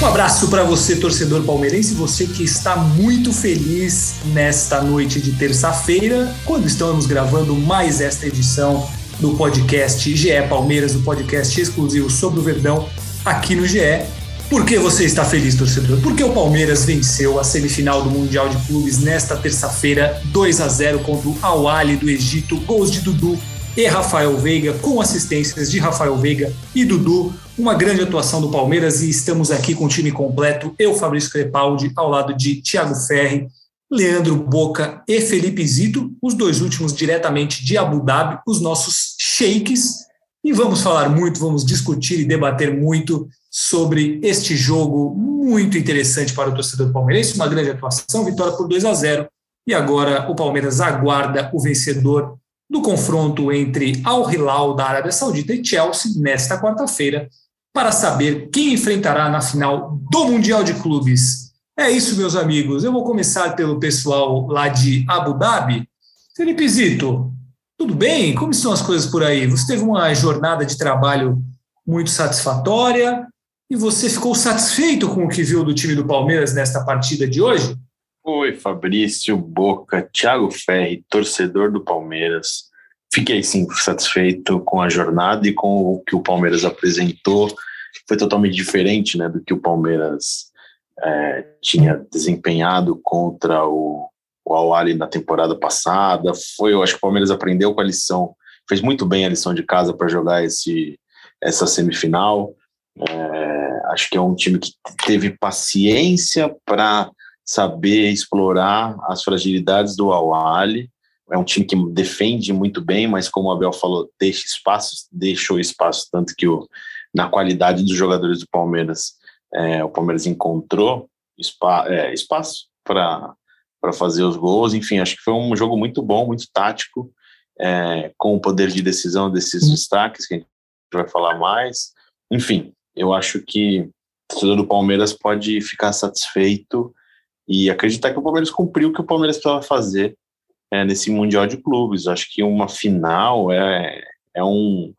Um abraço para você, torcedor palmeirense, você que está muito feliz nesta noite de terça-feira, quando estamos gravando mais esta edição do podcast GE Palmeiras, o podcast exclusivo sobre o Verdão aqui no GE. Por que você está feliz, torcedor? Porque o Palmeiras venceu a semifinal do Mundial de Clubes nesta terça-feira, 2 a 0 contra o Al do Egito, gols de Dudu e Rafael Veiga, com assistências de Rafael Veiga e Dudu. Uma grande atuação do Palmeiras e estamos aqui com o time completo. Eu, Fabrício Crepaldi, ao lado de Thiago Ferri, Leandro Boca e Felipe Zito, os dois últimos diretamente de Abu Dhabi, os nossos shakes. E vamos falar muito, vamos discutir e debater muito sobre este jogo muito interessante para o torcedor palmeirense. Uma grande atuação, vitória por 2 a 0. E agora o Palmeiras aguarda o vencedor do confronto entre Al Hilal da Arábia Saudita e Chelsea nesta quarta-feira para saber quem enfrentará na final do Mundial de Clubes. É isso, meus amigos. Eu vou começar pelo pessoal lá de Abu Dhabi. Felipe Zito, tudo bem? Como estão as coisas por aí? Você teve uma jornada de trabalho muito satisfatória e você ficou satisfeito com o que viu do time do Palmeiras nesta partida de hoje? Oi, Fabrício Boca, Thiago Ferri, torcedor do Palmeiras. Fiquei sim satisfeito com a jornada e com o que o Palmeiras apresentou. Foi totalmente diferente né, do que o Palmeiras é, tinha desempenhado contra o, o Al na temporada passada. Foi, eu acho que o Palmeiras aprendeu com a lição, fez muito bem a lição de casa para jogar esse, essa semifinal. É, acho que é um time que teve paciência para saber explorar as fragilidades do Awali. É um time que defende muito bem, mas como o Abel falou, deixa espaço, deixou espaço, tanto que o, na qualidade dos jogadores do Palmeiras, é, o Palmeiras encontrou spa, é, espaço para fazer os gols. Enfim, acho que foi um jogo muito bom, muito tático, é, com o poder de decisão desses uhum. destaques, que a gente vai falar mais. Enfim, eu acho que o torcedor do Palmeiras pode ficar satisfeito e acreditar que o Palmeiras cumpriu o que o Palmeiras precisava fazer é, nesse Mundial de Clubes. Acho que uma final é, é, um,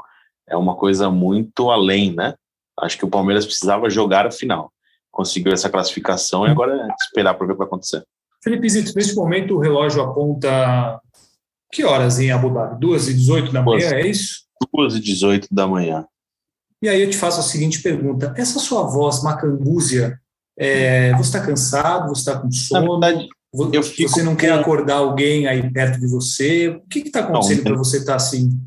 é uma coisa muito além, né? Acho que o Palmeiras precisava jogar a final. Conseguiu essa classificação e agora é esperar para ver o que vai acontecer. Felipe Zito, neste momento o relógio aponta que horas em Abu Dhabi? 2 e 18 da manhã, é isso? 2 e 18 da manhã. E aí eu te faço a seguinte pergunta: essa sua voz macambúzia é, você está cansado? Você está com sono? Verdade, você não com... quer acordar alguém aí perto de você? O que está acontecendo para você estar tá assim?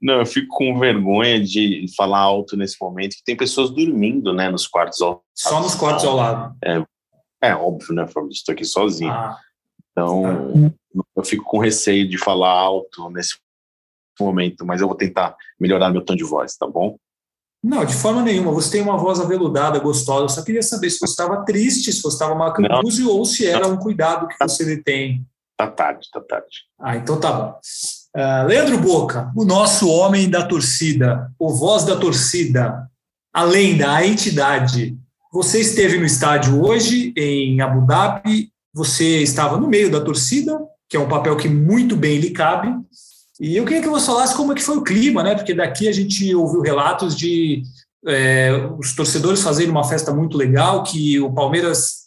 Não, eu fico com vergonha de falar alto nesse momento, que tem pessoas dormindo, né, nos quartos ao lado. Só nos quartos ao lado. É, é óbvio, né, Fabrício? Estou aqui sozinho. Ah. Então, ah. eu fico com receio de falar alto nesse momento, mas eu vou tentar melhorar meu tom de voz, tá bom? Não, de forma nenhuma. Você tem uma voz aveludada, gostosa. Eu só queria saber se você estava triste, se você estava macambúzio ou se era um cuidado que você tem. Tá tarde, tá tarde. Ah, então tá bom. Uh, Leandro Boca, o nosso homem da torcida, o voz da torcida, a lenda, a entidade. Você esteve no estádio hoje, em Abu Dhabi, você estava no meio da torcida, que é um papel que muito bem lhe cabe. E eu queria que você falasse como é que foi o clima, né? Porque daqui a gente ouviu relatos de é, os torcedores fazerem uma festa muito legal, que o Palmeiras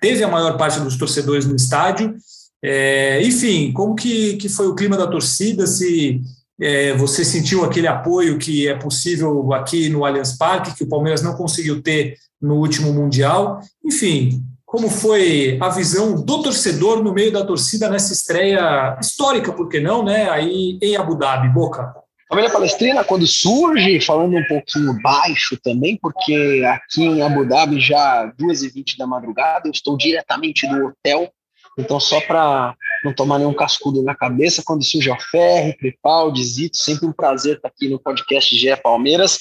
teve a maior parte dos torcedores no estádio. É, enfim, como que, que foi o clima da torcida? Se é, você sentiu aquele apoio que é possível aqui no Allianz Parque, que o Palmeiras não conseguiu ter no último Mundial. Enfim, como foi a visão do torcedor no meio da torcida nessa estreia histórica, por que não, né? Aí em Abu Dhabi, Boca. Família Palestrina, quando surge, falando um pouquinho baixo também, porque aqui em Abu Dhabi já 2h20 da madrugada, eu estou diretamente do hotel Então, só para não tomar nenhum cascudo na cabeça, quando surge o Ferre, Crepaldi, Zito, sempre um prazer estar aqui no podcast GE Palmeiras.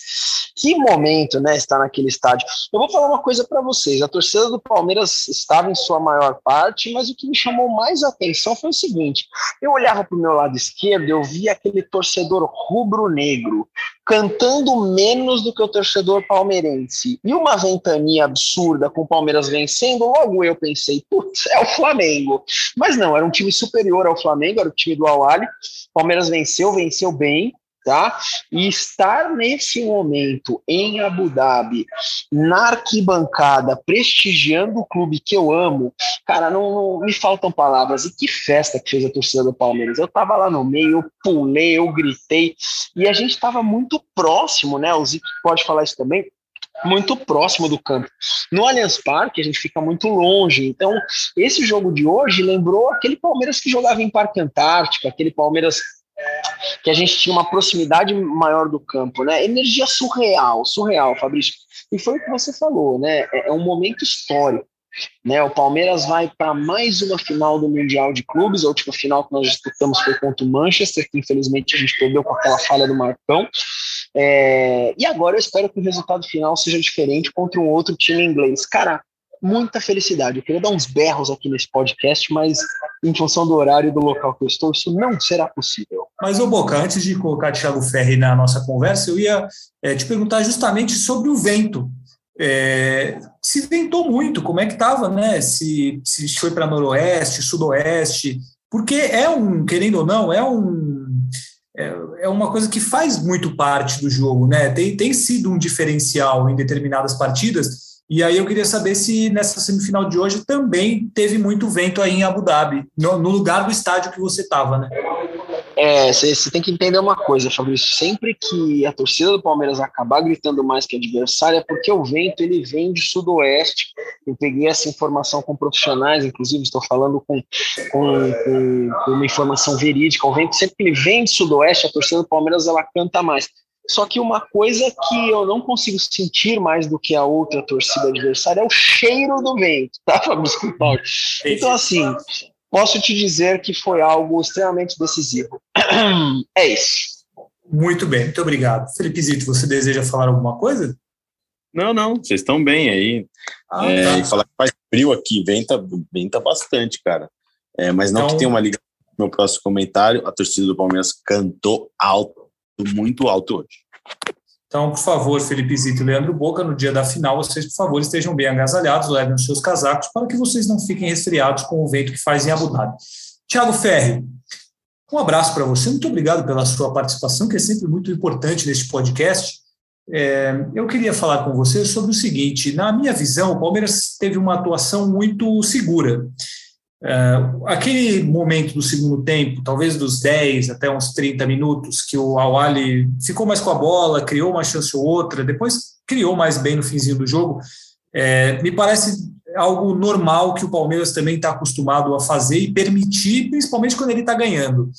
Que momento, né, estar naquele estádio. Eu vou falar uma coisa para vocês, a torcida do Palmeiras estava em sua maior parte, mas o que me chamou mais atenção foi o seguinte, eu olhava para o meu lado esquerdo, eu via aquele torcedor rubro-negro, cantando menos do que o torcedor palmeirense. E uma ventania absurda com o Palmeiras vencendo, logo eu pensei, putz, é o Flamengo. Mas não, era um time superior ao Flamengo, era o time do Awali. Palmeiras venceu, venceu bem, tá? E estar nesse momento em Abu Dhabi, na arquibancada, prestigiando o clube que eu amo, cara, não, não, me faltam palavras. E que festa que fez a torcida do Palmeiras. Eu tava lá no meio, eu pulei, eu gritei, e a gente tava muito próximo, né? O Zico pode falar isso também muito próximo do campo. No Allianz Parque, a gente fica muito longe. Então, esse jogo de hoje lembrou aquele Palmeiras que jogava em Parque Antártico, aquele Palmeiras que a gente tinha uma proximidade maior do campo, né? Energia surreal, surreal, Fabrício. E foi o que você falou, né? É, é um momento histórico. Né, o Palmeiras vai para mais uma final do Mundial de Clubes. A última final que nós disputamos foi contra o Manchester, que infelizmente a gente perdeu com aquela falha do Marcão. É, e agora eu espero que o resultado final seja diferente contra um outro time inglês. Cara, muita felicidade. Eu queria dar uns berros aqui nesse podcast, mas em função do horário e do local que eu estou, isso não será possível. Mas, ô Boca, antes de colocar Thiago Ferri na nossa conversa, eu ia é, te perguntar justamente sobre o vento. É, se ventou muito, como é que estava, né? Se, se foi para noroeste, sudoeste, porque é um, querendo ou não, é um é, é uma coisa que faz muito parte do jogo, né? Tem, tem sido um diferencial em determinadas partidas, e aí eu queria saber se nessa semifinal de hoje também teve muito vento aí em Abu Dhabi, no, no lugar do estádio que você estava, né? É, você tem que entender uma coisa, Fabrício. Sempre que a torcida do Palmeiras acabar gritando mais que adversário, é porque o vento ele vem de sudoeste. Eu peguei essa informação com profissionais, inclusive estou falando com, com, com, com uma informação verídica. O vento sempre que ele vem de sudoeste, a torcida do Palmeiras ela canta mais. Só que uma coisa que eu não consigo sentir mais do que a outra torcida adversária é o cheiro do vento, tá, Fabrício Paulo? Então, assim, posso te dizer que foi algo extremamente decisivo. É isso. Muito bem, muito obrigado. Felipe Zito, você deseja falar alguma coisa? Não, não, vocês estão bem aí. Ah, é, tá. E falar que faz frio aqui, venta, venta bastante, cara. É, mas não então... que tenha uma ligação no meu próximo comentário, a torcida do Palmeiras cantou alto muito alto hoje. Então, por favor, Felipe Zito e Leandro Boca, no dia da final, vocês, por favor, estejam bem agasalhados, levem os seus casacos para que vocês não fiquem resfriados com o vento que faz em Abu Dhabi. Tiago Ferri, um abraço para você, muito obrigado pela sua participação, que é sempre muito importante neste podcast. É, eu queria falar com você sobre o seguinte: na minha visão, o Palmeiras teve uma atuação muito segura. Uh, aquele momento do segundo tempo, talvez dos 10 até uns 30 minutos, que o Awali ficou mais com a bola, criou uma chance ou outra, depois criou mais bem no finzinho do jogo, é, me parece algo normal que o Palmeiras também está acostumado a fazer e permitir, principalmente quando ele está ganhando.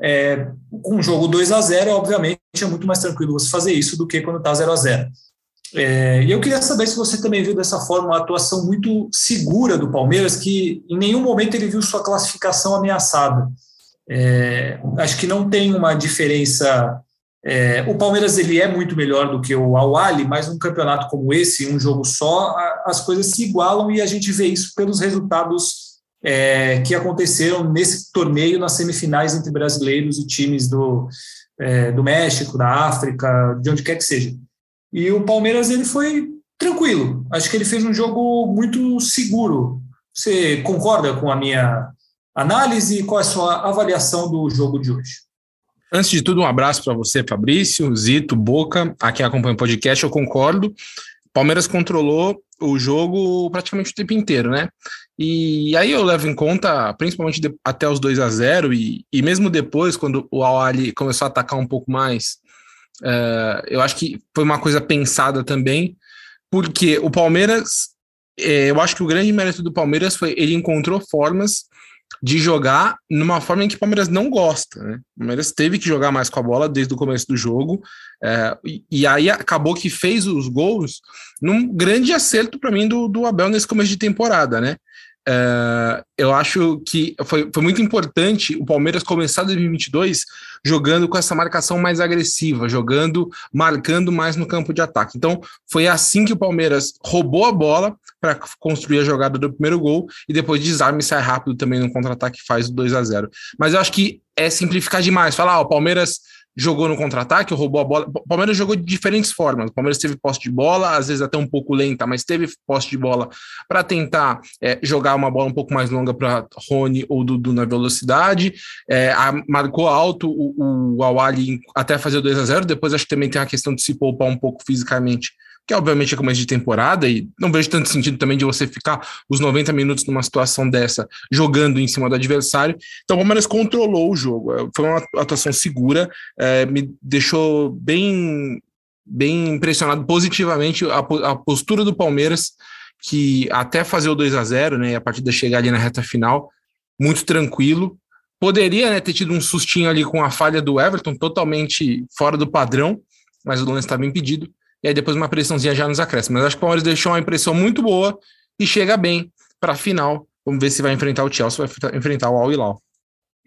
É, um jogo 2 a 0 obviamente, é muito mais tranquilo você fazer isso do que quando está 0 a 0 é, e eu queria saber se você também viu dessa forma uma atuação muito segura do Palmeiras, que em nenhum momento ele viu sua classificação ameaçada. É, acho que não tem uma diferença. É, o Palmeiras ele é muito melhor do que o Awali, mas num campeonato como esse, um jogo só, as coisas se igualam e a gente vê isso pelos resultados é, que aconteceram nesse torneio nas semifinais entre brasileiros e times do, é, do México, da África, de onde quer que seja. E o Palmeiras ele foi tranquilo. Acho que ele fez um jogo muito seguro. Você concorda com a minha análise? Qual é a sua avaliação do jogo de hoje? Antes de tudo, um abraço para você, Fabrício, Zito, Boca, a quem acompanha o podcast. Eu concordo. Palmeiras controlou o jogo praticamente o tempo inteiro, né? E aí eu levo em conta, principalmente até os 2 a 0 e, e mesmo depois, quando o Al começou a atacar um pouco mais, Uh, eu acho que foi uma coisa pensada também, porque o Palmeiras, é, eu acho que o grande mérito do Palmeiras foi ele encontrou formas de jogar numa forma em que o Palmeiras não gosta. Né? O Palmeiras teve que jogar mais com a bola desde o começo do jogo, é, e, e, aí acabou que fez os gols num grande acerto para mim do, do Abel nesse começo de temporada, né? Uh, eu acho que foi, foi muito importante o Palmeiras começar 2022 jogando com essa marcação mais agressiva, jogando, marcando mais no campo de ataque. Então, foi assim que o Palmeiras roubou a bola para construir a jogada do primeiro gol e depois desarme e sai rápido também no contra-ataque faz o 2 a 0 Mas eu acho que é simplificar demais. Falar, ó, o Palmeiras jogou no contra-ataque, roubou a bola. O Palmeiras jogou de diferentes formas. O Palmeiras teve posse de bola, às vezes até um pouco lenta, mas teve posse de bola para tentar é, jogar uma bola um pouco mais longa para Rony ou Dudu na velocidade. É, a, marcou alto o, o Awali até fazer o 2 a 0 Depois acho que também tem a questão de se poupar um pouco fisicamente que obviamente é começo de temporada, e não vejo tanto sentido também de você ficar os 90 minutos numa situação dessa jogando em cima do adversário. Então o Palmeiras controlou o jogo, é, foi uma atuação segura, é, me deixou bem, bem impressionado positivamente a, a postura do Palmeiras, que até fazer o 2 a 0 né, a partir da chegada ali na reta final, muito tranquilo. Poderia né, ter tido um sustinho ali com a falha do Everton, totalmente fora do padrão, mas o lance estava impedido e aí depois uma pressãozinha já nos acréscimos. Mas acho que o Palmeiras deixou uma impressão muito boa e chega bem para a final. Vamos ver se vai enfrentar o Chelsea, vai enfrentar o Al Hilal.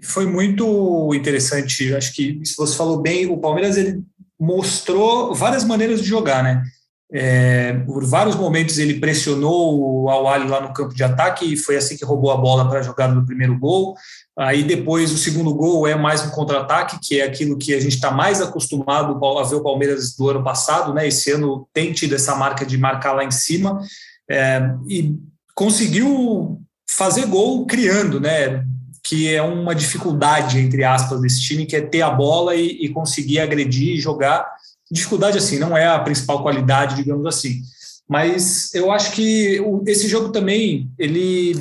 Foi muito interessante, acho que se você falou bem, o Palmeiras ele mostrou várias maneiras de jogar, né? É, por vários momentos ele pressionou o Al lá no campo de ataque e foi assim que roubou a bola para a jogada do primeiro gol. Aí depois o segundo gol é mais um contra-ataque, que é aquilo que a gente está mais acostumado a ver o Palmeiras do ano passado, né? Esse ano tem tido essa marca de marcar lá em cima é, e conseguiu fazer gol criando, né? Que é uma dificuldade, entre aspas, desse time, que é ter a bola e, e conseguir agredir e jogar. Dificuldade, assim, não é a principal qualidade, digamos assim. Mas eu acho que esse jogo também, ele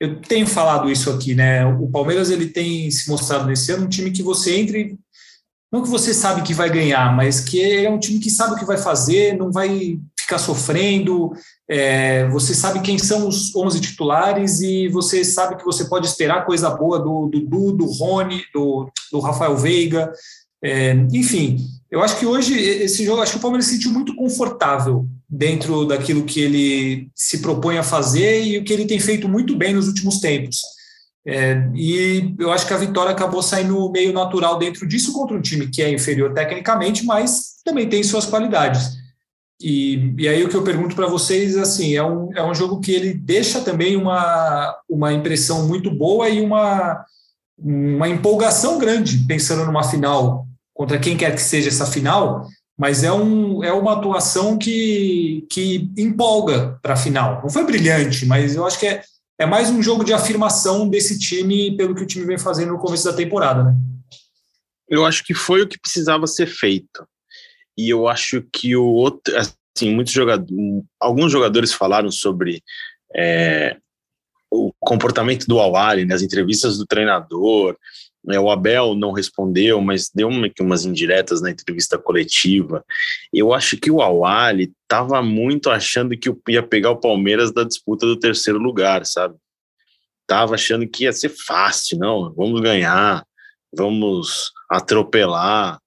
eu tenho falado isso aqui, né? O Palmeiras ele tem se mostrado nesse ano um time que você entre, não que você sabe que vai ganhar, mas que é um time que sabe o que vai fazer, não vai ficar sofrendo. É, você sabe quem são os 11 titulares e você sabe que você pode esperar coisa boa do Dudu, do, do Rony, do, do Rafael Veiga. É, enfim, eu acho que hoje esse jogo, acho que o Palmeiras se sentiu muito confortável dentro daquilo que ele se propõe a fazer e o que ele tem feito muito bem nos últimos tempos. É, e eu acho que a vitória acabou saindo meio natural dentro disso contra um time que é inferior tecnicamente, mas também tem suas qualidades. E, e aí o que eu pergunto para vocês assim é um, é um jogo que ele deixa também uma, uma impressão muito boa e uma, uma empolgação grande pensando numa final contra quem quer que seja essa final, mas é, um, é uma atuação que, que empolga para a final. Não foi brilhante, mas eu acho que é, é mais um jogo de afirmação desse time pelo que o time vem fazendo no começo da temporada, né? Eu acho que foi o que precisava ser feito. E eu acho que o outro, assim, muitos jogadores, alguns jogadores falaram sobre é, o comportamento do Awali nas entrevistas do treinador, o Abel não respondeu, mas deu uma, umas indiretas na entrevista coletiva. Eu acho que o Awali estava muito achando que ia pegar o Palmeiras da disputa do terceiro lugar, sabe? Tava achando que ia ser fácil, não, vamos ganhar, vamos atropelar.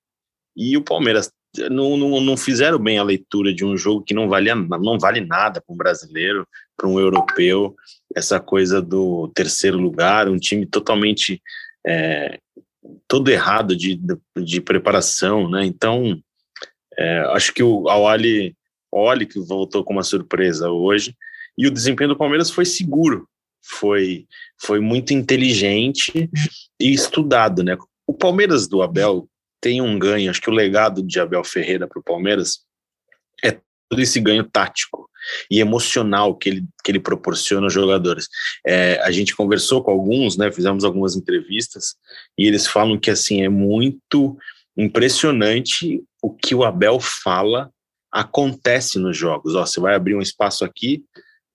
E o Palmeiras não, não, não fizeram bem a leitura de um jogo que não, valia, não vale nada para um brasileiro, para um europeu, essa coisa do terceiro lugar, um time totalmente é, todo errado de, de, preparação, né? Então, é, acho que o Awali, Oli que voltou com uma surpresa hoje, e o desempenho do Palmeiras foi seguro, foi, foi muito inteligente e estudado, né? O Palmeiras do Abel tem um ganho, acho que o legado de Abel Ferreira para o Palmeiras é esse ganho tático e emocional que ele, que ele proporciona aos jogadores. É, a gente conversou com alguns, né, fizemos algumas entrevistas, e eles falam que assim é muito impressionante o que o Abel fala acontece nos jogos. Ó, você vai abrir um espaço aqui,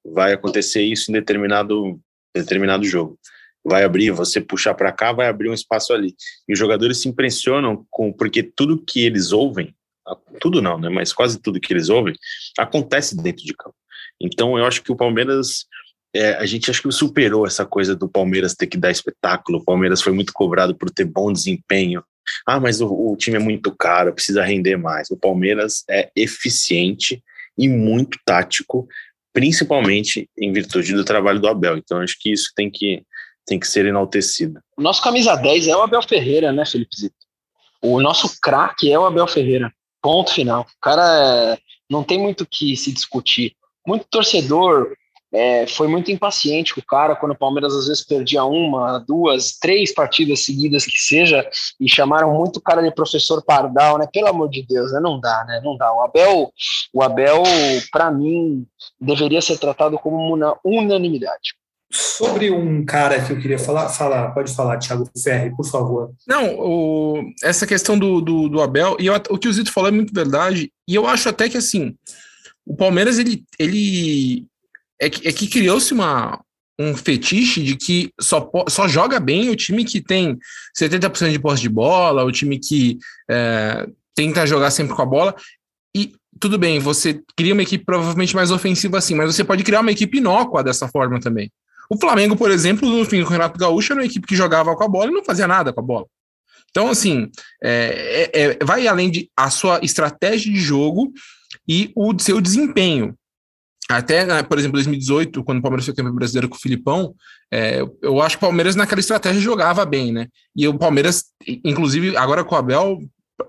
vai acontecer isso em determinado, determinado jogo. Vai abrir, você puxar para cá, vai abrir um espaço ali. E os jogadores se impressionam com porque tudo que eles ouvem tudo não, né? Mas quase tudo que eles ouvem acontece dentro de campo. Então eu acho que o Palmeiras é, a gente acho que superou essa coisa do Palmeiras ter que dar espetáculo. O Palmeiras foi muito cobrado por ter bom desempenho. Ah, mas o, o time é muito caro, precisa render mais. O Palmeiras é eficiente e muito tático principalmente em virtude do trabalho do Abel. Então, acho que isso tem que, tem que ser enaltecido. O nosso camisa 10 é o Abel Ferreira, né, Felipe Zito? O nosso craque é o Abel Ferreira. Ponto final. O cara é, não tem muito o que se discutir. Muito torcedor é, foi muito impaciente com o cara quando o Palmeiras às vezes perdia uma, duas, três partidas seguidas que seja e chamaram muito o cara de professor Pardal, né? Pelo amor de Deus, né? Não dá, né? Não dá. O Abel, o Abel, para mim, deveria ser tratado como uma unanimidade. Sobre um cara que eu queria falar, falar pode falar, Thiago Ferri, por favor. Não, o, essa questão do, do, do Abel, e eu, o que o Zito falou é muito verdade, e eu acho até que assim, o Palmeiras ele, ele é que, é que criou-se um fetiche de que só, só joga bem o time que tem 70% de posse de bola, o time que é, tenta jogar sempre com a bola. E tudo bem, você cria uma equipe provavelmente mais ofensiva assim, mas você pode criar uma equipe inócua dessa forma também. O Flamengo, por exemplo, no fim do Renato Gaúcho, era uma equipe que jogava com a bola e não fazia nada com a bola. Então, assim, é, é, é vai além de a sua estratégia de jogo e o seu desempenho até, né, por exemplo, 2018, quando o Palmeiras foi campeão brasileiro com o Filipão, é, eu acho que o Palmeiras naquela estratégia jogava bem, né? E o Palmeiras, inclusive, agora com o Abel,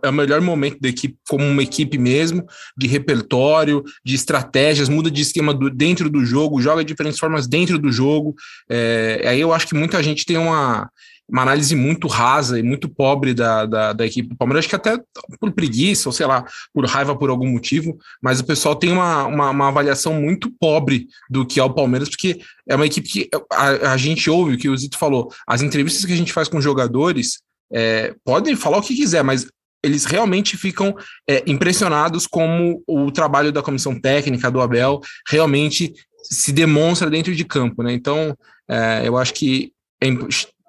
é o melhor momento da equipe, como uma equipe mesmo, de repertório, de estratégias, muda de esquema do, dentro do jogo, joga de diferentes formas dentro do jogo. É, aí eu acho que muita gente tem uma uma análise muito rasa e muito pobre da, da, da, equipe do Palmeiras, acho que até por preguiça, ou sei lá, por raiva por algum motivo, mas o pessoal tem uma, uma, uma avaliação muito pobre do que é o Palmeiras, porque é uma equipe que a, a gente ouve o que o Zito falou, as entrevistas que a gente faz com jogadores é, podem falar o que quiser, mas eles realmente ficam é, impressionados como o trabalho da comissão técnica do Abel realmente se demonstra dentro de campo, né? Então, é, eu acho que é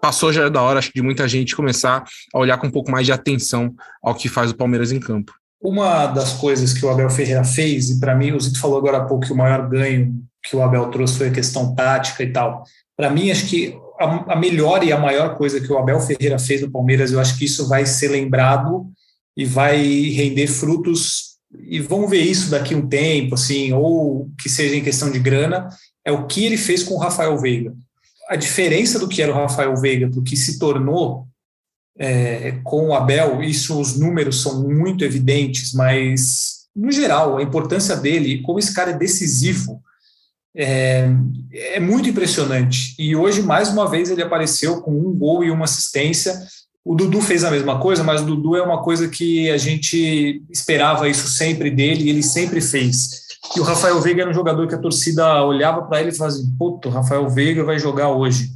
passou já da hora, acho de muita gente começar a olhar com um pouco mais de atenção ao que faz o Palmeiras em campo. Uma das coisas que o Abel Ferreira fez, e para mim, o Zito falou agora há pouco que o maior ganho que o Abel trouxe foi a questão tática e tal. Para mim, acho que a, a, melhor e a maior coisa que o Abel Ferreira fez no Palmeiras, eu acho que isso vai ser lembrado e vai render frutos, e vamos ver isso daqui um tempo, assim, ou que seja em questão de grana, é o que ele fez com o Rafael Veiga a diferença do que era o Rafael Veiga do que se tornou é, com o Abel, isso os números são muito evidentes, mas no geral a importância dele, como esse cara é decisivo, é, é muito impressionante. E hoje mais uma vez ele apareceu com um gol e uma assistência. O Dudu fez a mesma coisa, mas o Dudu é uma coisa que a gente esperava isso sempre dele e ele sempre fez que o Rafael Veiga era um jogador que a torcida olhava para ele e falava assim: puto, o Rafael Veiga vai jogar hoje.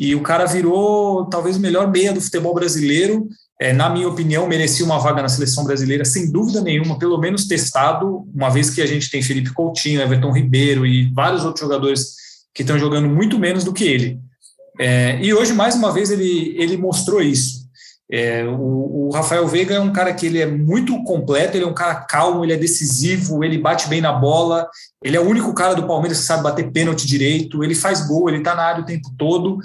E o cara virou talvez o melhor meia do futebol brasileiro. É, na minha opinião, merecia uma vaga na seleção brasileira, sem dúvida nenhuma, pelo menos testado, uma vez que a gente tem Felipe Coutinho, Everton Ribeiro e vários outros jogadores que estão jogando muito menos do que ele. É, e hoje, mais uma vez, ele, ele mostrou isso. É, o, o, Rafael Veiga é um cara que ele é muito completo, ele é um cara calmo, ele é decisivo, ele bate bem na bola, ele é o único cara do Palmeiras que sabe bater pênalti direito, ele faz gol, ele está na área o tempo todo.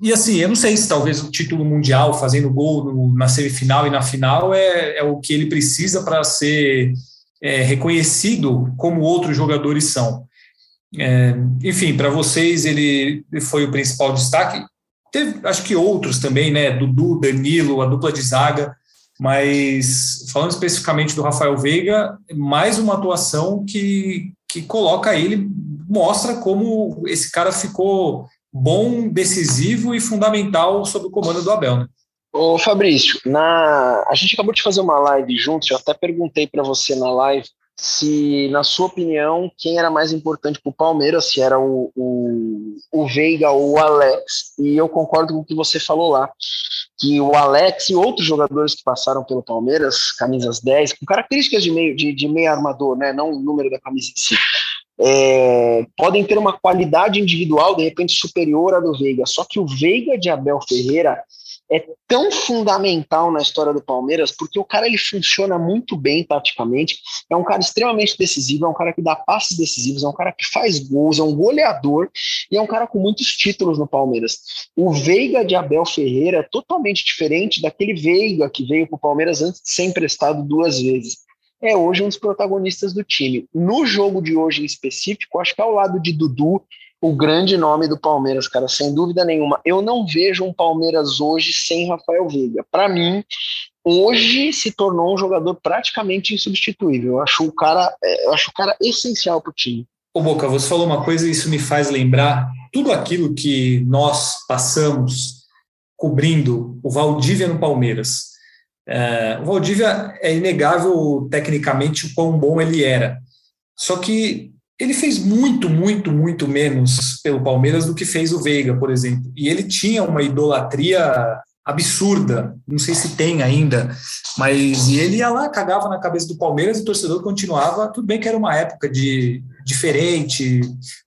E assim, eu não sei se talvez o título mundial, fazendo gol no, na semifinal e na final, é, é o que ele precisa para ser é, reconhecido como outros jogadores são. É, enfim, para vocês ele foi o principal destaque. Teve, acho que outros também, né? Dudu, Danilo, a dupla de zaga. Mas falando especificamente do Rafael Veiga, mais uma atuação que, que coloca ele, mostra como esse cara ficou bom, decisivo e fundamental sob o comando do Abel, né? Ô Fabrício, na... a gente acabou de fazer uma live juntos, eu até perguntei para você na live se, na sua opinião, quem era mais importante para o Palmeiras, se era o, o, o Veiga ou o Alex. E eu concordo com o que você falou lá, que o Alex e outros jogadores que passaram pelo Palmeiras, camisas 10, com características de meio, de, de meio armador, né, não o número da camisa em si, é, podem ter uma qualidade individual, de repente, superior à do Veiga. Só que o Veiga de Abel Ferreira é tão fundamental na história do Palmeiras, porque o cara ele funciona muito bem taticamente, é um cara extremamente decisivo, é um cara que dá passes decisivos, é um cara que faz gols, é um goleador e é um cara com muitos títulos no Palmeiras. O Veiga de Abel Ferreira é totalmente diferente daquele Veiga que veio para o Palmeiras antes de ser emprestado duas vezes. é hoje um dos protagonistas do time. No jogo de hoje em específico, acho que ao lado de Dudu, o grande nome do Palmeiras, cara, sem dúvida nenhuma. Eu não vejo um Palmeiras hoje sem Rafael Veiga. Para mim, hoje se tornou um jogador praticamente insubstituível. Eu acho o cara, é, eu acho o cara essencial para o time. Ô Boca, você falou uma coisa e isso me faz lembrar tudo aquilo que nós passamos cobrindo o Valdívia no Palmeiras. É, o Valdívia é inegável tecnicamente o quão bom ele era. Só que ele fez muito, muito, muito menos pelo Palmeiras do que fez o Veiga, por exemplo. E ele tinha uma idolatria absurda, não sei se tem ainda, mas ele ia lá, cagava na cabeça do Palmeiras e o torcedor continuava. Tudo bem que era uma época de diferente,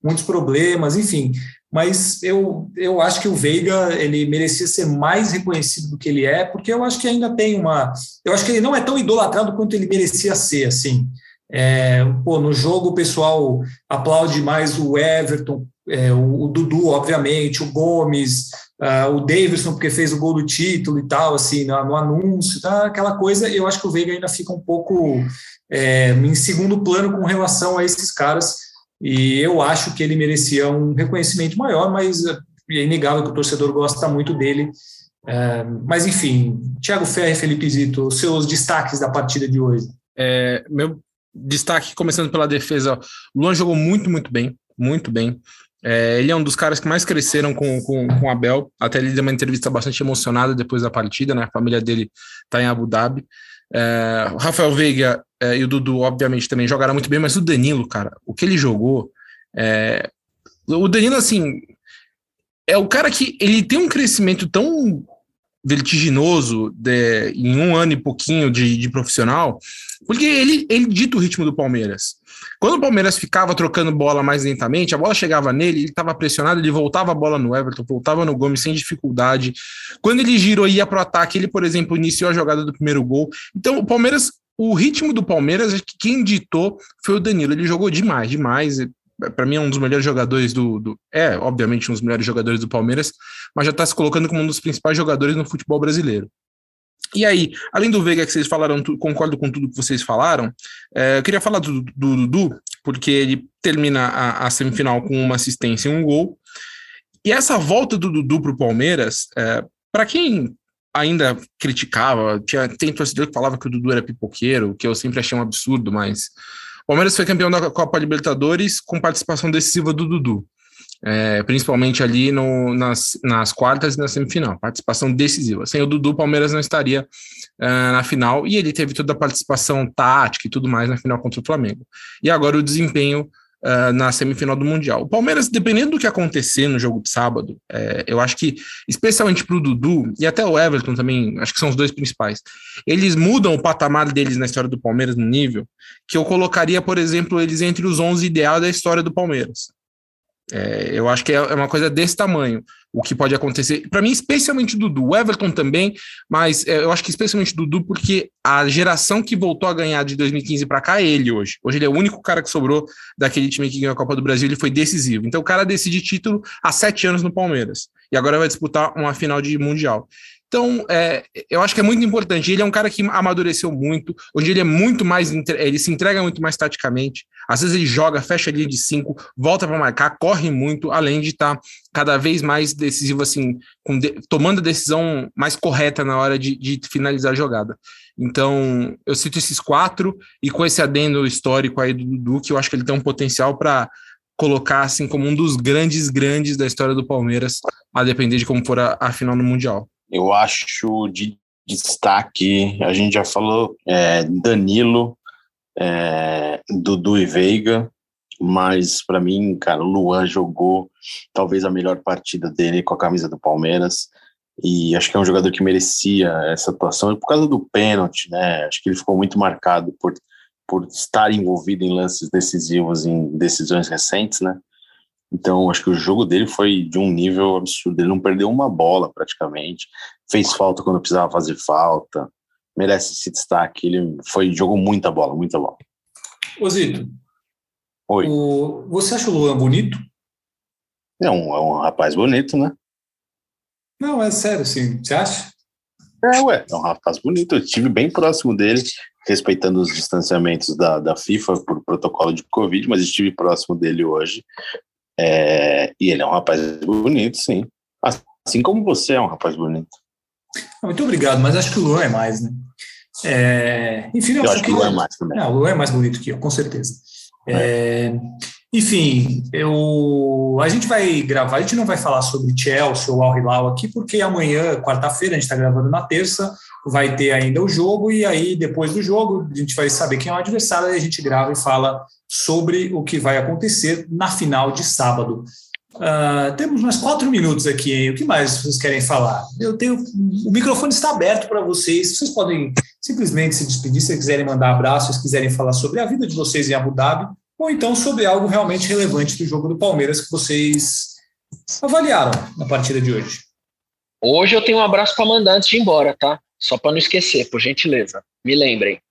muitos problemas, enfim. Mas eu, eu acho que o Veiga ele merecia ser mais reconhecido do que ele é, porque eu acho que ainda tem uma. Eu acho que ele não é tão idolatrado quanto ele merecia ser, assim. É, pô, no jogo o pessoal aplaude mais o Everton, é, o, o, Dudu, obviamente, o Gomes, uh, o Davidson, porque fez o gol do título e tal, assim, no, no, anúncio, tá? aquela coisa. Eu acho que o Veiga ainda fica um pouco é, em segundo plano com relação a esses caras, e eu acho que ele merecia um reconhecimento maior, mas é inegável que o torcedor gosta muito dele. É, mas enfim, Thiago Ferre, Felipe Zito, seus destaques da partida de hoje. É, meu destaque, começando pela defesa, Luan jogou muito, muito bem, muito bem. É, ele é um dos caras que mais cresceram com, com, com o Abel. Até ele deu uma entrevista bastante emocionada depois da partida, né? A família dele está em Abu Dhabi. É, o Rafael Veiga é, e o Dudu, obviamente, também jogaram muito bem, mas o Danilo, cara, o que ele jogou. É, o Danilo, assim, é o cara que ele tem um crescimento tão vertiginoso de, em um ano e pouquinho de, de profissional, porque ele, ele dita o ritmo do Palmeiras. Quando o Palmeiras ficava trocando bola mais lentamente, a bola chegava nele, ele estava pressionado, ele voltava a bola no Everton, voltava no Gomes sem dificuldade. Quando ele girou e ia para o ataque, ele, por exemplo, iniciou a jogada do primeiro gol. Então, o Palmeiras, o ritmo do Palmeiras, quem ditou foi o Danilo. Ele jogou demais, demais para mim é um dos melhores jogadores do, do, É, obviamente, um dos melhores jogadores do Palmeiras, mas já está se colocando como um dos principais jogadores no futebol brasileiro. E aí, além do Veiga que vocês falaram, concordo com tudo que vocês falaram, é, eu queria falar do Dudu, porque ele termina a, a, semifinal com uma assistência e um gol. E essa volta do Dudu para o Palmeiras, é, para quem ainda criticava, tinha, tem torcedor que falava que o Dudu era pipoqueiro, que eu sempre achei um absurdo, mas Palmeiras foi campeão da Copa Libertadores com participação decisiva do Dudu. É, principalmente ali no, nas, nas quartas e na semifinal, participação decisiva. Sem o Dudu, o Palmeiras não estaria uh, na final e ele teve toda a participação tática e tudo mais na final contra o Flamengo. E agora o desempenho uh, na semifinal do Mundial. O Palmeiras, dependendo do que acontecer no jogo de sábado, é, eu acho que, especialmente para o Dudu e até o Everton também, acho que são os dois principais, eles mudam o patamar deles na história do Palmeiras no nível que eu colocaria, por exemplo, eles entre os 11 ideal da história do Palmeiras. É, eu acho que é, é uma coisa desse tamanho o que pode acontecer. Para mim, especialmente o Dudu, o Everton também, mas é, eu acho que especialmente o Dudu, porque a geração que voltou a ganhar de 2015 para cá é ele hoje. Hoje ele é o único cara que sobrou daquele time que ganhou a Copa do Brasil, ele foi decisivo. Então o cara decide título há sete anos no Palmeiras. E agora vai disputar uma final de Mundial. Então, é, eu acho que é muito importante. Ele é um cara que amadureceu muito. Hoje ele é muito mais. Ele se entrega muito mais taticamente. Às vezes ele joga, fecha a linha de cinco, volta para marcar, corre muito, além de estar tá cada vez mais decisivo, assim, de, tomando a decisão mais correta na hora de, de, finalizar a jogada. Então, eu cito esses quatro, e com esse adendo histórico aí do Dudu, que eu acho que ele tem um potencial para colocar assim como um dos grandes, grandes da história do Palmeiras, a depender de como for a, a final no Mundial. Eu acho de destaque, a gente já falou, é, Danilo, é, Dudu e Veiga, mas para mim, cara, o Luan jogou talvez a melhor partida dele com a camisa do Palmeiras e acho que é um jogador que merecia essa atuação por causa do pênalti, né? Acho que ele ficou muito marcado por, por estar envolvido em lances decisivos, em decisões recentes, né? Então, acho que o jogo dele foi de um nível absurdo. Ele não perdeu uma bola praticamente. Fez falta quando precisava fazer falta. Merece esse destaque. Ele foi jogou muita bola, muita bola. Osito. Oi. O, você acha o Luan bonito? É um, é um rapaz bonito, né? Não, é sério, sim. Você acha? É, ué, é um rapaz bonito. Eu estive bem próximo dele. respeitando os distanciamentos da, da FIFA por protocolo de Covid, mas estive próximo dele hoje. É, e ele é um rapaz bonito, sim. Assim como você é um rapaz bonito. Muito obrigado, mas acho que o Luan é mais, né? É, enfim, eu, eu acho que o Luan é mais também. Não, o Luan é mais bonito que eu, com certeza. É. enfim, eu, a gente vai gravar, a gente não vai falar sobre Chelsea ou Al Hilal aqui, porque amanhã, quarta-feira, a gente está gravando na terça, vai ter ainda o jogo, e aí depois do jogo a gente vai saber quem é o adversário, e a gente grava e fala sobre o que vai acontecer na final de sábado. Uh, temos mais quatro minutos aqui, hein? o que mais vocês querem falar? Eu tenho, o microfone está aberto para vocês, vocês podem simplesmente se despedir se quiserem mandar abraços, se quiserem falar sobre a vida de vocês em Abu Dhabi, ou então sobre algo realmente relevante do jogo do Palmeiras que vocês avaliaram na partida de hoje. Hoje eu tenho um abraço para mandar antes de ir embora, tá? Só para não esquecer, por gentileza. Me lembrem.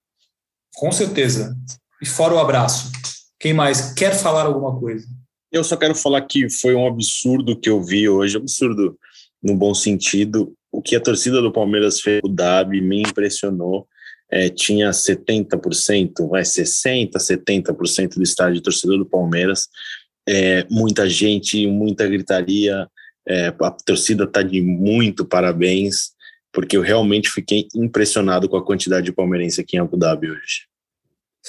Com certeza. E fora o abraço, quem mais quer falar alguma coisa? Eu só quero falar que foi um absurdo que eu vi hoje, absurdo no bom sentido. O que a torcida do Palmeiras fez o Dabi me impressionou. É, tinha 70%, vai 60%, 70% do estádio torcedor do Palmeiras. É, muita gente, muita gritaria. É, a torcida está de muito parabéns, porque eu realmente fiquei impressionado com a quantidade de palmeirense aqui em Abu Dhabi hoje.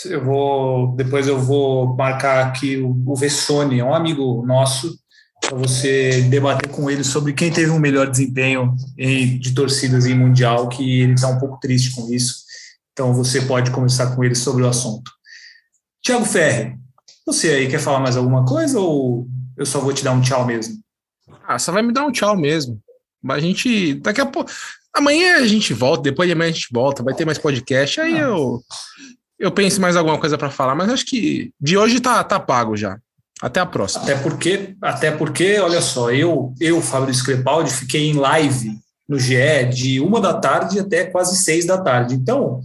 Eu vou depois eu vou marcar aqui o, o Vessone, é um amigo nosso, para você debater com ele sobre quem teve um melhor desempenho em, de torcidas em mundial, que ele está um pouco triste com isso. Então você pode conversar com ele sobre o assunto. Tiago Ferri, você aí quer falar mais alguma coisa ou eu só vou te dar um tchau mesmo? Ah, só vai me dar um tchau mesmo. Mas a gente daqui a pouco amanhã a gente volta, depois de amanhã a gente volta, vai ter mais podcast, aí ah. eu eu penso mais alguma coisa para falar, mas acho que de hoje tá, tá pago já. Até a próxima. Até porque, até porque, olha só, eu, eu, Fabrício Crepaldi, fiquei em live no GE de uma da tarde até quase seis da tarde. Então,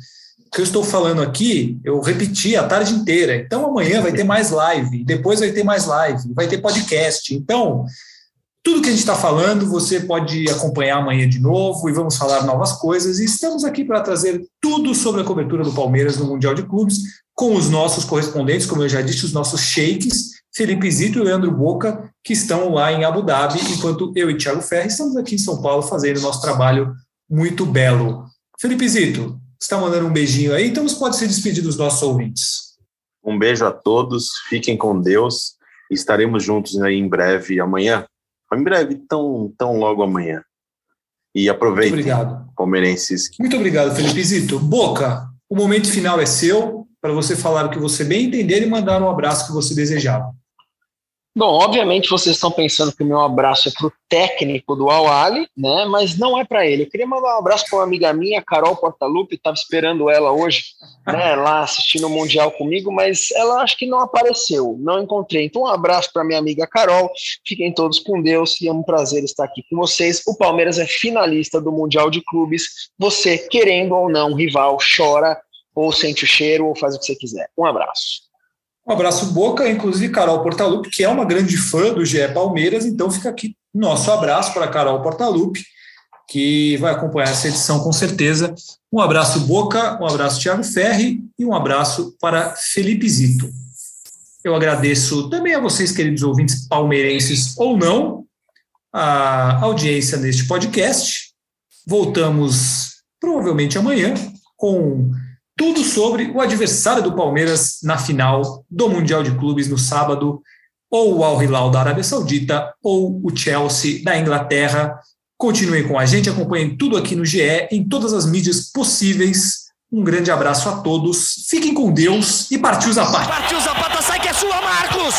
que eu estou falando aqui, eu repeti a tarde inteira. Então, amanhã vai ter mais live, depois vai ter mais live, vai ter podcast. Então, tudo que a gente está falando, você pode acompanhar amanhã de novo e vamos falar novas coisas. E estamos aqui para trazer tudo sobre a cobertura do Palmeiras no Mundial de Clubes, com os nossos correspondentes, como eu já disse, os nossos sheiks, Felipe Zito e Leandro Boca, que estão lá em Abu Dhabi, enquanto eu e Thiago Ferri estamos aqui em São Paulo fazendo nosso trabalho muito belo. Felipe Zito, está mandando um beijinho aí, então você pode se despedir dos nossos ouvintes. Um beijo a todos, fiquem com Deus, estaremos juntos aí em breve amanhã em breve, tão, tão logo amanhã. E aproveitem, Muito obrigado. palmeirenses. Muito obrigado, Felipe Zito. Boca, o momento final é seu, para você falar o que você bem entender e mandar um abraço que você desejava. Bom, obviamente vocês estão pensando que o meu abraço é para o técnico do Awali, né? Mas não é para ele. Eu queria mandar um abraço para uma amiga minha, Carol Portalupe, estava esperando ela hoje, né? Lá assistindo o Mundial comigo, mas ela acho que não apareceu, não encontrei. Então, um abraço para minha amiga Carol. Fiquem todos com Deus e é um prazer estar aqui com vocês. O Palmeiras é finalista do Mundial de Clubes. Você, querendo ou não, rival, chora ou sente o cheiro ou faz o que você quiser. Um abraço. Um abraço Boca, inclusive Carol Portalupe, que é uma grande fã do GE Palmeiras, então fica aqui nosso abraço para Carol Portalupe, que vai acompanhar essa edição com certeza. Um abraço Boca, um abraço Thiago Ferri e um abraço para Felipe Zito. Eu agradeço também a vocês, queridos ouvintes palmeirenses ou não, a audiência neste podcast. Voltamos provavelmente amanhã com tudo sobre o adversário do Palmeiras na final do Mundial de Clubes no sábado, ou o Al Hilal da Arábia Saudita, ou o Chelsea da Inglaterra. Continuem com a gente, acompanhem tudo aqui no GE, em todas as mídias possíveis. Um grande abraço a todos, fiquem com Deus e partiu Zapata. Partiu Zapata, sai que é sua, Marcos!